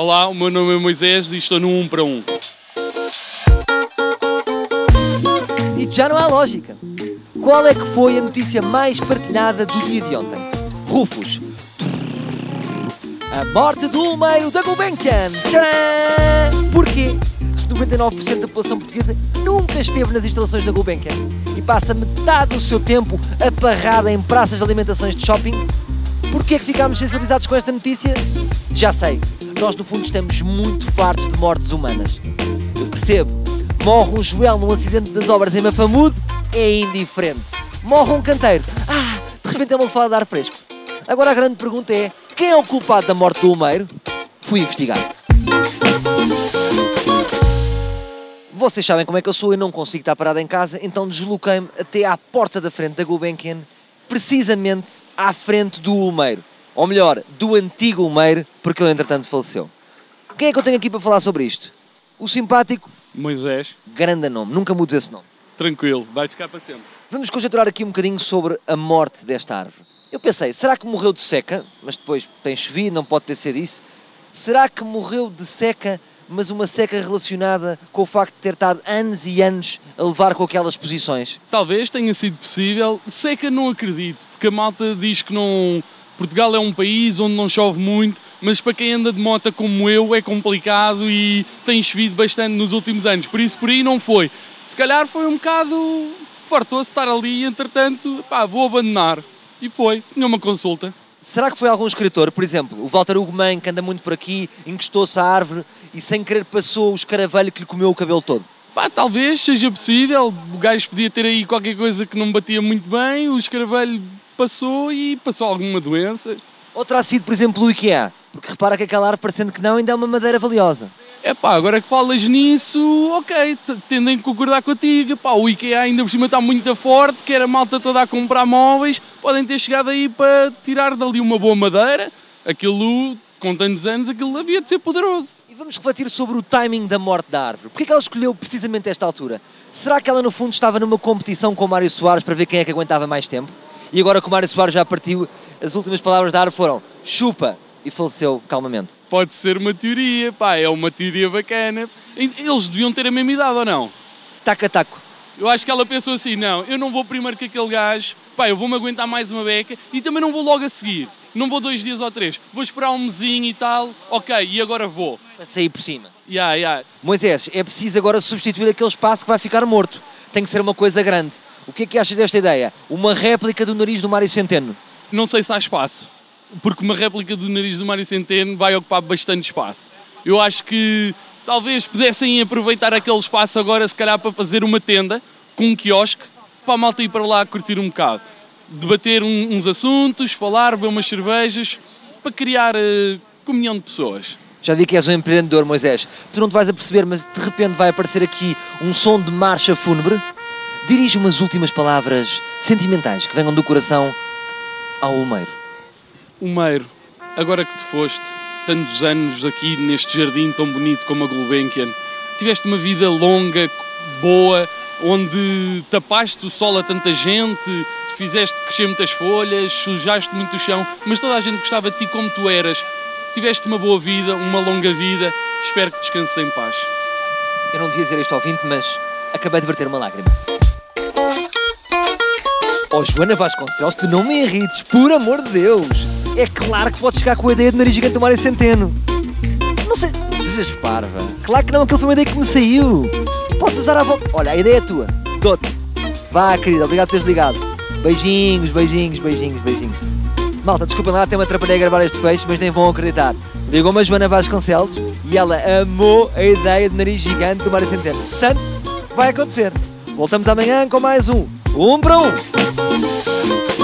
Olá, o meu nome é Moisés e estou no 1 para 1. E já não há lógica. Qual é que foi a notícia mais partilhada do dia de ontem? Rufus. A morte do Ulmeiro da Gulbenkian. Tcharam! Porquê? Se 99% da população portuguesa nunca esteve nas instalações da Gulbenkian e passa metade do seu tempo aparrada em praças de alimentações de shopping, porquê é que ficámos sensibilizados com esta notícia? Já sei, nós no fundo estamos muito fartos de mortes humanas. Eu percebo. Morre um Joel num acidente das obras em Mafamude, é indiferente. Morre um canteiro, ah, de repente é uma lefada de ar fresco. Agora a grande pergunta é, quem é o culpado da morte do Lumeiro? Fui investigar. Vocês sabem como é que eu sou, eu não consigo estar parado em casa, então desloquei-me até à porta da frente da Gulbenkian, precisamente à frente do Ulmeiro. Ou melhor, do antigo Ulmeiro, porque ele entretanto faleceu. Quem é que eu tenho aqui para falar sobre isto? O simpático, Moisés, grande nome, nunca mudo esse nome. tranquilo, vai ficar para sempre. Vamos conjecturar aqui um bocadinho sobre a morte desta árvore. Eu pensei, será que morreu de seca? Mas depois tem chovido, não pode ter sido isso. Será que morreu de seca, mas uma seca relacionada com o facto de ter estado anos e anos a levar com aquelas posições? Talvez tenha sido possível, seca não acredito, porque a malta diz que não. Portugal é um país onde não chove muito, mas para quem anda de moto como eu é complicado e tem chovido bastante nos últimos anos, por isso por aí não foi. Se calhar foi um bocado. fartou-se estar ali, entretanto, pá, vou abandonar. E foi, tinha uma consulta. Será que foi algum escritor, por exemplo, o Walter Hugo Mann, que anda muito por aqui, encostou-se à árvore e sem querer passou o escaravelho que lhe comeu o cabelo todo? Pá, talvez seja possível. O gajo podia ter aí qualquer coisa que não batia muito bem, o escaravelho passou e passou alguma doença. Ou terá sido, por exemplo, o IKEA? Porque repara que aquela árvore, parecendo que não, ainda é uma madeira valiosa. É pá, agora que falas nisso, ok, tendem a concordar contigo. Pá, o IKEA ainda por cima está muito forte, que era malta toda a comprar móveis, podem ter chegado aí para tirar dali uma boa madeira. Aquilo, com tantos anos, aquilo havia de ser poderoso. E vamos refletir sobre o timing da morte da árvore. Porquê é que ela escolheu precisamente esta altura? Será que ela no fundo estava numa competição com o Mário Soares para ver quem é que aguentava mais tempo? E agora que o Mário Soares já partiu, as últimas palavras da árvore foram chupa e faleceu calmamente. Pode ser uma teoria, pá, é uma teoria bacana. Eles deviam ter a mesma idade ou não? Taca taco. Eu acho que ela pensou assim: não, eu não vou primeiro que aquele gajo, pá, eu vou-me aguentar mais uma beca e também não vou logo a seguir. Não vou dois dias ou três, vou esperar um mesinho e tal, ok, e agora vou. Para sair por cima. Ya, ya. Moisés, é preciso agora substituir aquele espaço que vai ficar morto. Tem que ser uma coisa grande. O que é que achas desta ideia? Uma réplica do nariz do Mário Centeno. Não sei se há espaço, porque uma réplica do nariz do Mário Centeno vai ocupar bastante espaço. Eu acho que talvez pudessem aproveitar aquele espaço agora, se calhar, para fazer uma tenda com um quiosque, para a malta ir para lá curtir um bocado. Debater um- uns assuntos, falar, beber umas cervejas, para criar eh, comunhão de pessoas. Já vi que és um empreendedor, Moisés. Tu não te vais a perceber, mas de repente vai aparecer aqui um som de marcha fúnebre. Dirige umas últimas palavras sentimentais que venham do coração ao Olmeiro. Humeiro, agora que te foste, tantos anos aqui neste jardim tão bonito como a Gulbenkian, tiveste uma vida longa, boa, onde tapaste o sol a tanta gente, fizeste crescer muitas folhas, sujaste muito o chão, mas toda a gente gostava de ti como tu eras. Tiveste uma boa vida, uma longa vida, espero que descanses em paz. Eu não devia dizer isto ao ouvinte, mas acabei de verter uma lágrima. Oh, Joana Vasconcelos, tu não me irrites, por amor de Deus! É claro que podes chegar com a ideia de nariz gigante do Mário Centeno. Não sei, sejas parva. Claro que não, aquilo foi uma ideia que me saiu. Podes usar à volta. Olha, a ideia é tua. Dou-te. Vá, querida, obrigado por teres ligado. Beijinhos, beijinhos, beijinhos, beijinhos. Malta, desculpem lá, até me atrapalhei a gravar este fecho, mas nem vão acreditar. Ligou-me a Joana Vasconcelos e ela amou a ideia de nariz gigante do Mário Centeno. Portanto, vai acontecer. Voltamos amanhã com mais um. Para um.